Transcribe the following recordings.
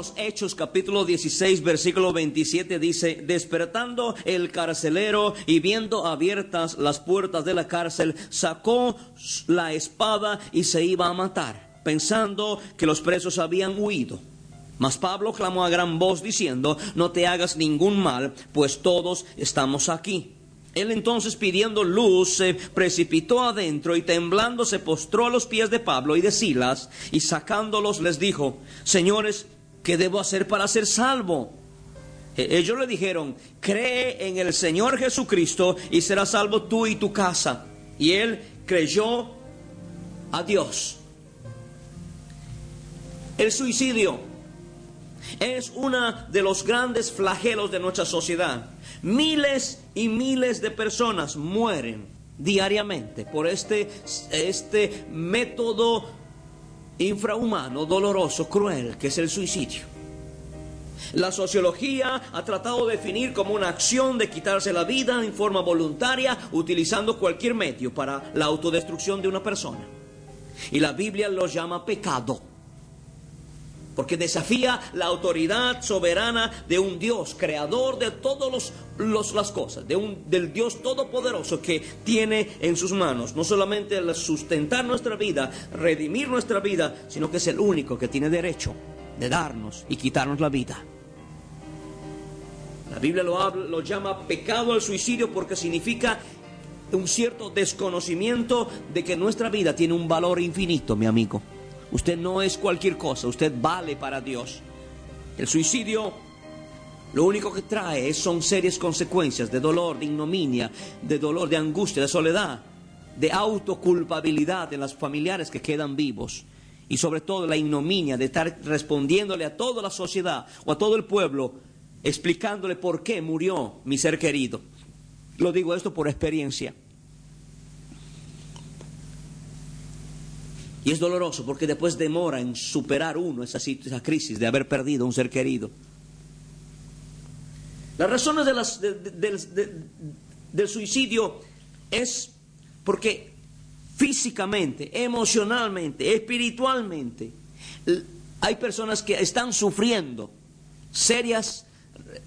Los Hechos, capítulo 16, versículo 27 dice, despertando el carcelero y viendo abiertas las puertas de la cárcel, sacó la espada y se iba a matar, pensando que los presos habían huido. Mas Pablo clamó a gran voz diciendo, no te hagas ningún mal, pues todos estamos aquí. Él entonces pidiendo luz se precipitó adentro y temblando se postró a los pies de Pablo y de Silas y sacándolos les dijo, señores, ¿qué debo hacer para ser salvo? E- Ellos le dijeron, cree en el Señor Jesucristo y serás salvo tú y tu casa. Y él creyó a Dios. El suicidio es uno de los grandes flagelos de nuestra sociedad. Miles y miles de personas mueren diariamente por este, este método infrahumano, doloroso, cruel, que es el suicidio. La sociología ha tratado de definir como una acción de quitarse la vida en forma voluntaria utilizando cualquier medio para la autodestrucción de una persona. Y la Biblia lo llama pecado porque desafía la autoridad soberana de un Dios, creador de todas las cosas, de un, del Dios todopoderoso que tiene en sus manos no solamente el sustentar nuestra vida, redimir nuestra vida, sino que es el único que tiene derecho de darnos y quitarnos la vida. La Biblia lo, habla, lo llama pecado al suicidio porque significa un cierto desconocimiento de que nuestra vida tiene un valor infinito, mi amigo. Usted no es cualquier cosa, usted vale para Dios. El suicidio lo único que trae son serias consecuencias de dolor, de ignominia, de dolor, de angustia, de soledad, de autoculpabilidad en los familiares que quedan vivos. Y sobre todo la ignominia de estar respondiéndole a toda la sociedad o a todo el pueblo, explicándole por qué murió mi ser querido. Lo digo esto por experiencia. Y es doloroso porque después demora en superar uno esa, esa crisis de haber perdido un ser querido. Las razones de las, de, de, del suicidio es porque físicamente, emocionalmente, espiritualmente, hay personas que están sufriendo serias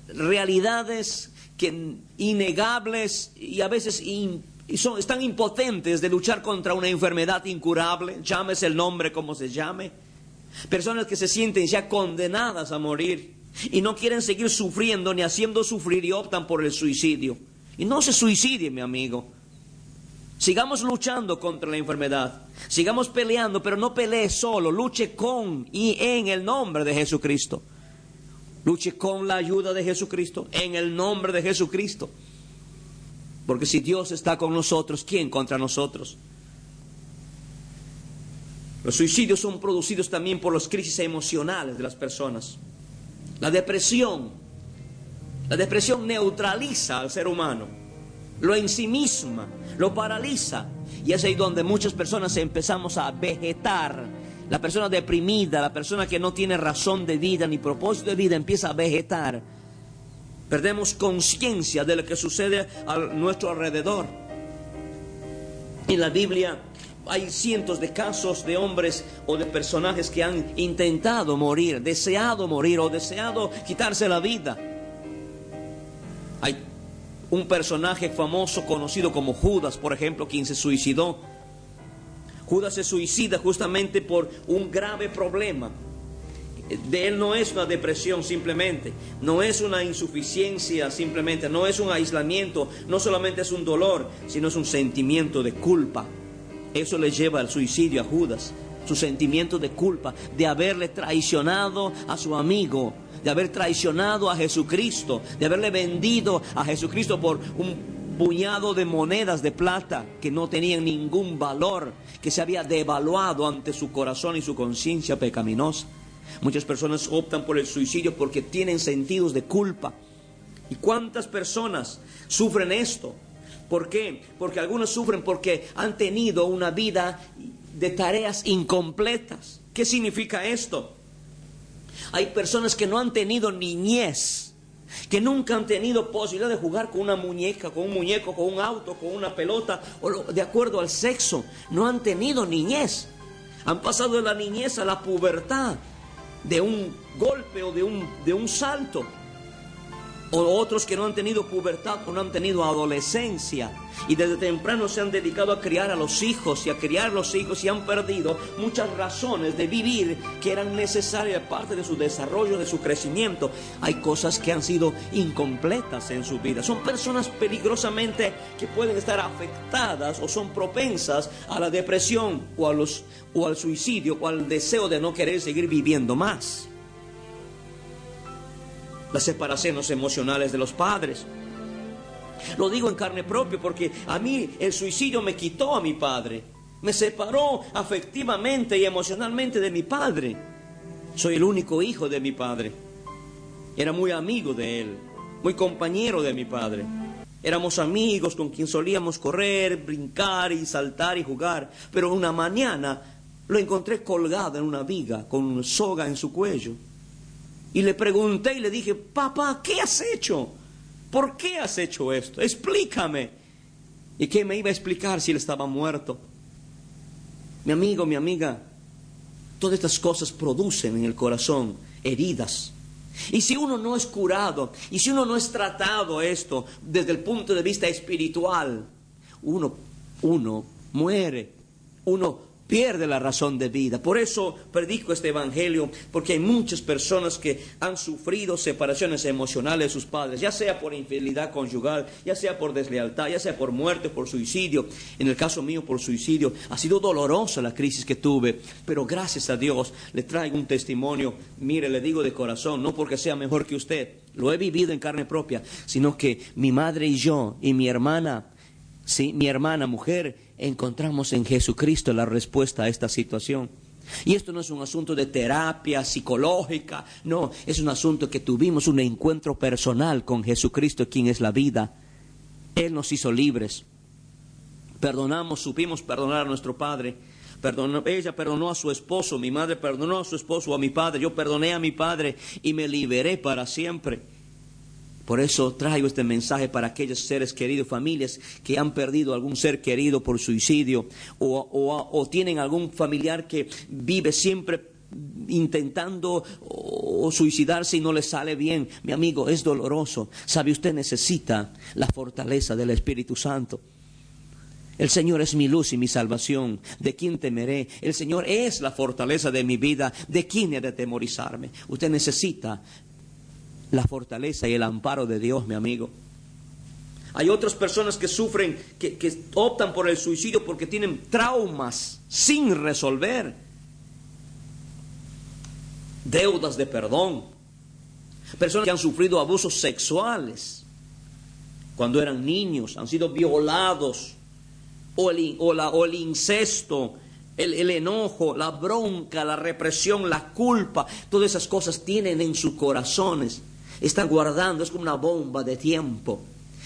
realidades que, innegables y a veces in, y son, están impotentes de luchar contra una enfermedad incurable, llámese el nombre como se llame. Personas que se sienten ya condenadas a morir y no quieren seguir sufriendo ni haciendo sufrir y optan por el suicidio. Y no se suicide, mi amigo. Sigamos luchando contra la enfermedad. Sigamos peleando, pero no pelee solo. Luche con y en el nombre de Jesucristo. Luche con la ayuda de Jesucristo, en el nombre de Jesucristo. Porque si Dios está con nosotros, ¿quién contra nosotros? Los suicidios son producidos también por las crisis emocionales de las personas. La depresión. La depresión neutraliza al ser humano. Lo ensimisma, lo paraliza. Y es ahí donde muchas personas empezamos a vegetar. La persona deprimida, la persona que no tiene razón de vida ni propósito de vida empieza a vegetar. Perdemos conciencia de lo que sucede a nuestro alrededor. En la Biblia hay cientos de casos de hombres o de personajes que han intentado morir, deseado morir o deseado quitarse la vida. Hay un personaje famoso conocido como Judas, por ejemplo, quien se suicidó. Judas se suicida justamente por un grave problema de él no es una depresión simplemente, no es una insuficiencia simplemente, no es un aislamiento, no solamente es un dolor, sino es un sentimiento de culpa. Eso le lleva al suicidio a Judas, su sentimiento de culpa, de haberle traicionado a su amigo, de haber traicionado a Jesucristo, de haberle vendido a Jesucristo por un puñado de monedas de plata que no tenían ningún valor, que se había devaluado ante su corazón y su conciencia pecaminosa. Muchas personas optan por el suicidio porque tienen sentidos de culpa. ¿Y cuántas personas sufren esto? ¿Por qué? Porque algunos sufren porque han tenido una vida de tareas incompletas. ¿Qué significa esto? Hay personas que no han tenido niñez, que nunca han tenido posibilidad de jugar con una muñeca, con un muñeco, con un auto, con una pelota, o de acuerdo al sexo. No han tenido niñez. Han pasado de la niñez a la pubertad, de un golpe o de un, de un salto o otros que no han tenido pubertad o no han tenido adolescencia y desde temprano se han dedicado a criar a los hijos y a criar los hijos y han perdido muchas razones de vivir que eran necesarias parte de su desarrollo, de su crecimiento. Hay cosas que han sido incompletas en su vida. Son personas peligrosamente que pueden estar afectadas o son propensas a la depresión o, a los, o al suicidio o al deseo de no querer seguir viviendo más las separaciones emocionales de los padres. Lo digo en carne propia porque a mí el suicidio me quitó a mi padre, me separó afectivamente y emocionalmente de mi padre. Soy el único hijo de mi padre. Era muy amigo de él, muy compañero de mi padre. Éramos amigos con quien solíamos correr, brincar y saltar y jugar. Pero una mañana lo encontré colgado en una viga con soga en su cuello. Y le pregunté y le dije, papá, ¿qué has hecho? ¿Por qué has hecho esto? Explícame. ¿Y qué me iba a explicar si él estaba muerto? Mi amigo, mi amiga, todas estas cosas producen en el corazón heridas. Y si uno no es curado, y si uno no es tratado esto desde el punto de vista espiritual, uno, uno muere, uno pierde la razón de vida. Por eso predico este Evangelio, porque hay muchas personas que han sufrido separaciones emocionales de sus padres, ya sea por infidelidad conyugal, ya sea por deslealtad, ya sea por muerte, por suicidio. En el caso mío, por suicidio. Ha sido dolorosa la crisis que tuve, pero gracias a Dios le traigo un testimonio. Mire, le digo de corazón, no porque sea mejor que usted, lo he vivido en carne propia, sino que mi madre y yo y mi hermana, sí, mi hermana mujer, encontramos en Jesucristo la respuesta a esta situación. Y esto no es un asunto de terapia psicológica, no, es un asunto que tuvimos un encuentro personal con Jesucristo, quien es la vida. Él nos hizo libres. Perdonamos, supimos perdonar a nuestro Padre. ella perdonó a su esposo, mi madre perdonó a su esposo, a mi padre, yo perdoné a mi padre y me liberé para siempre. Por eso traigo este mensaje para aquellos seres queridos, familias que han perdido algún ser querido por suicidio o, tienen algún familiar que vive siempre intentando o suicidarse y no le sale bien. Mi amigo, es doloroso. Sabe, usted necesita la fortaleza del Espíritu Santo. El Señor es mi luz y mi salvación. ¿De quién temeré? El Señor es la fortaleza de mi vida. ¿De quién he de temorizarme? Usted necesita la fortaleza y el amparo de Dios, mi amigo. Hay otras personas que sufren, que, optan por el suicidio porque tienen traumas sin resolver, deudas de perdón, personas que han sufrido abusos sexuales. Cuando eran niños, han sido violados, o el, o el incesto, el, el, enojo, la bronca, la represión, la culpa, todas esas cosas tienen en sus corazones está guardando, es como una bomba de tiempo.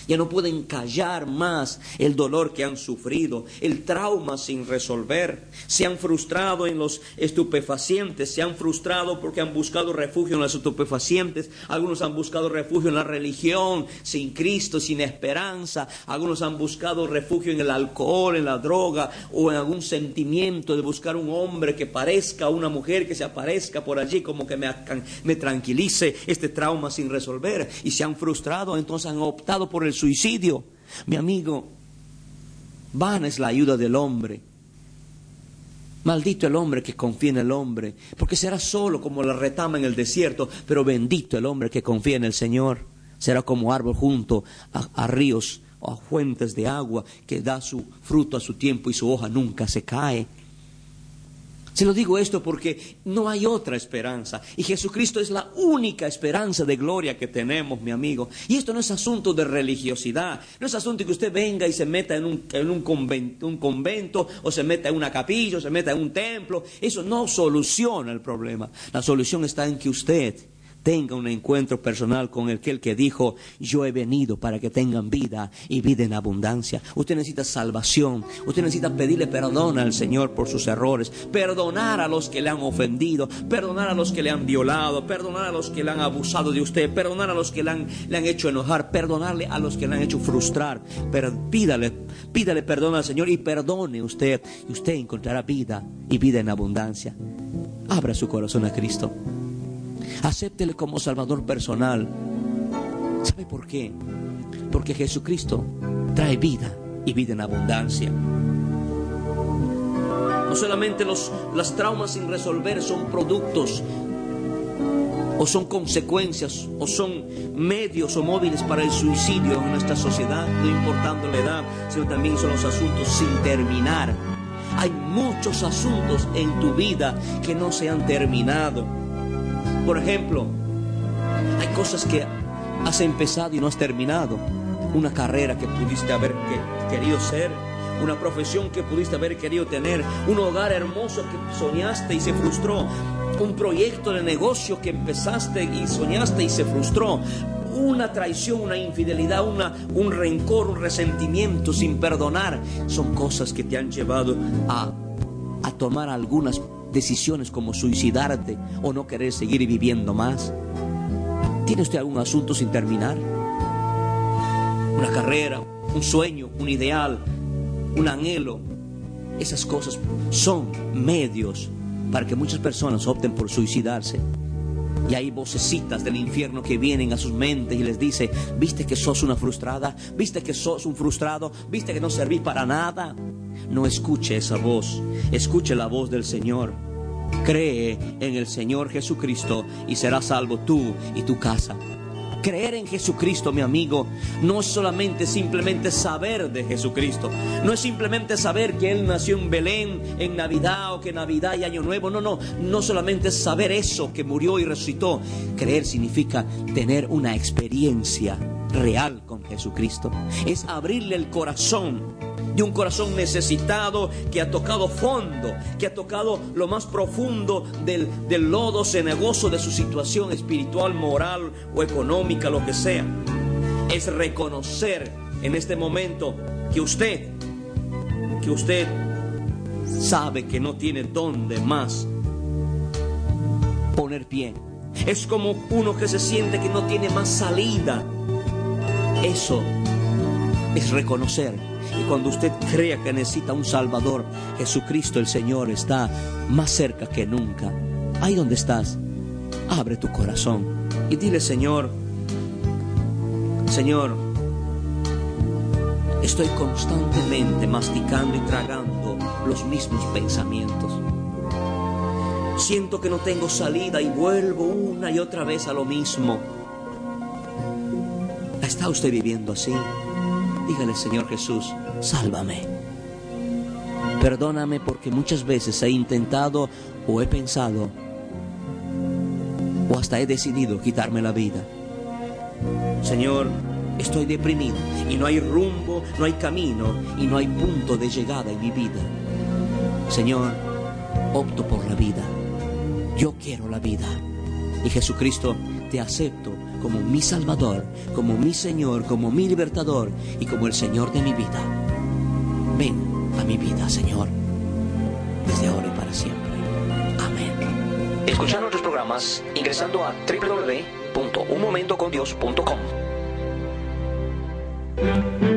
Ya no pueden callar más el dolor que han sufrido, el trauma sin resolver. Se han frustrado en los estupefacientes, se han frustrado porque han buscado refugio en los estupefacientes. Algunos han buscado refugio en la religión, sin Cristo, sin esperanza. Algunos han buscado refugio en el alcohol, en la droga o en algún sentimiento de buscar un hombre que parezca, una mujer que se aparezca por allí como que me, me tranquilice este trauma sin resolver. Y se han frustrado, entonces han optado por el suicidio. Mi amigo, vana es la ayuda del hombre. Maldito el hombre que confía en el hombre, porque será solo como la retama en el desierto, pero bendito el hombre que confía en el Señor. Será como árbol junto a, a ríos o a fuentes de agua que da su fruto a su tiempo y su hoja nunca se cae. Se lo digo esto porque no hay otra esperanza. Y Jesucristo es la única esperanza de gloria que tenemos, mi amigo. Y esto no es asunto de religiosidad. No es asunto de que usted venga y se meta en un, en un, convento, un convento, o se meta en una capilla, o se meta en un templo. Eso no soluciona el problema. La solución está en que usted tenga un encuentro personal con aquel que dijo, yo he venido para que tengan vida y vida en abundancia. Usted necesita salvación, usted necesita pedirle perdón al Señor por sus errores, perdonar a los que le han ofendido, perdonar a los que le han violado, perdonar a los que le han abusado de usted, perdonar a los que le han, le han hecho enojar, perdonarle a los que le han hecho frustrar. Pídale, pídale perdón al Señor y perdone usted y usted encontrará vida y vida en abundancia. Abra su corazón a Cristo. Acéptele como Salvador personal. ¿Sabe por qué? Porque Jesucristo trae vida y vida en abundancia. No solamente los, traumas sin resolver son productos o son consecuencias o son medios o móviles para el suicidio en nuestra sociedad, no importando la edad, sino también son los asuntos sin terminar. Hay muchos asuntos en tu vida que no se han terminado. Por ejemplo, hay cosas que has empezado y no has terminado. Una carrera que pudiste haber querido ser, una profesión que pudiste haber querido tener, un hogar hermoso que soñaste y se frustró, un proyecto de negocio que empezaste y soñaste y se frustró, una traición, una infidelidad, una, un rencor, un resentimiento sin perdonar, son cosas que te han llevado a, a tomar algunas decisiones como suicidarte o no querer seguir viviendo más? ¿Tiene usted algún asunto sin terminar? Una carrera, un sueño, un ideal, un anhelo. Esas cosas son medios para que muchas personas opten por suicidarse. Y hay vocecitas del infierno que vienen a sus mentes y les dice, viste que sos una frustrada, viste que sos un frustrado, viste que no servís para nada. No escuche esa voz, escuche la voz del Señor. Cree en el Señor Jesucristo y serás salvo tú y tu casa. Creer en Jesucristo, mi amigo, no es solamente simplemente saber de Jesucristo. No es simplemente saber que Él nació en Belén en Navidad o que Navidad y Año Nuevo. No, no, no solamente saber eso, que murió y resucitó. Creer significa tener una experiencia real con Jesucristo. Es abrirle el corazón de un corazón necesitado que ha tocado fondo, que ha tocado lo más profundo del, del lodo cenagoso de su situación espiritual, moral o económica, lo que sea. Es reconocer en este momento que usted, que usted sabe que no tiene dónde más poner pie. Es como uno que se siente que no tiene más salida. Eso es reconocer y cuando usted crea que necesita un Salvador, Jesucristo el Señor está más cerca que nunca. Ahí donde estás, abre tu corazón y dile, Señor, Señor, estoy constantemente masticando y tragando los mismos pensamientos. Siento que no tengo salida y vuelvo una y otra vez a lo mismo. ¿Está usted viviendo así? Dígale, Señor Jesús, sálvame. Perdóname porque muchas veces he intentado o he pensado o hasta he decidido quitarme la vida. Señor, estoy deprimido y no hay rumbo, no hay camino y no hay punto de llegada en mi vida. Señor, opto por la vida. Yo quiero la vida. Y Jesucristo, te acepto como mi Salvador, como mi Señor, como mi libertador y como el Señor de mi vida. Ven a mi vida, Señor, desde ahora y para siempre. Amén. Escuchar nuestros programas ingresando a www.unmomentocondios.com.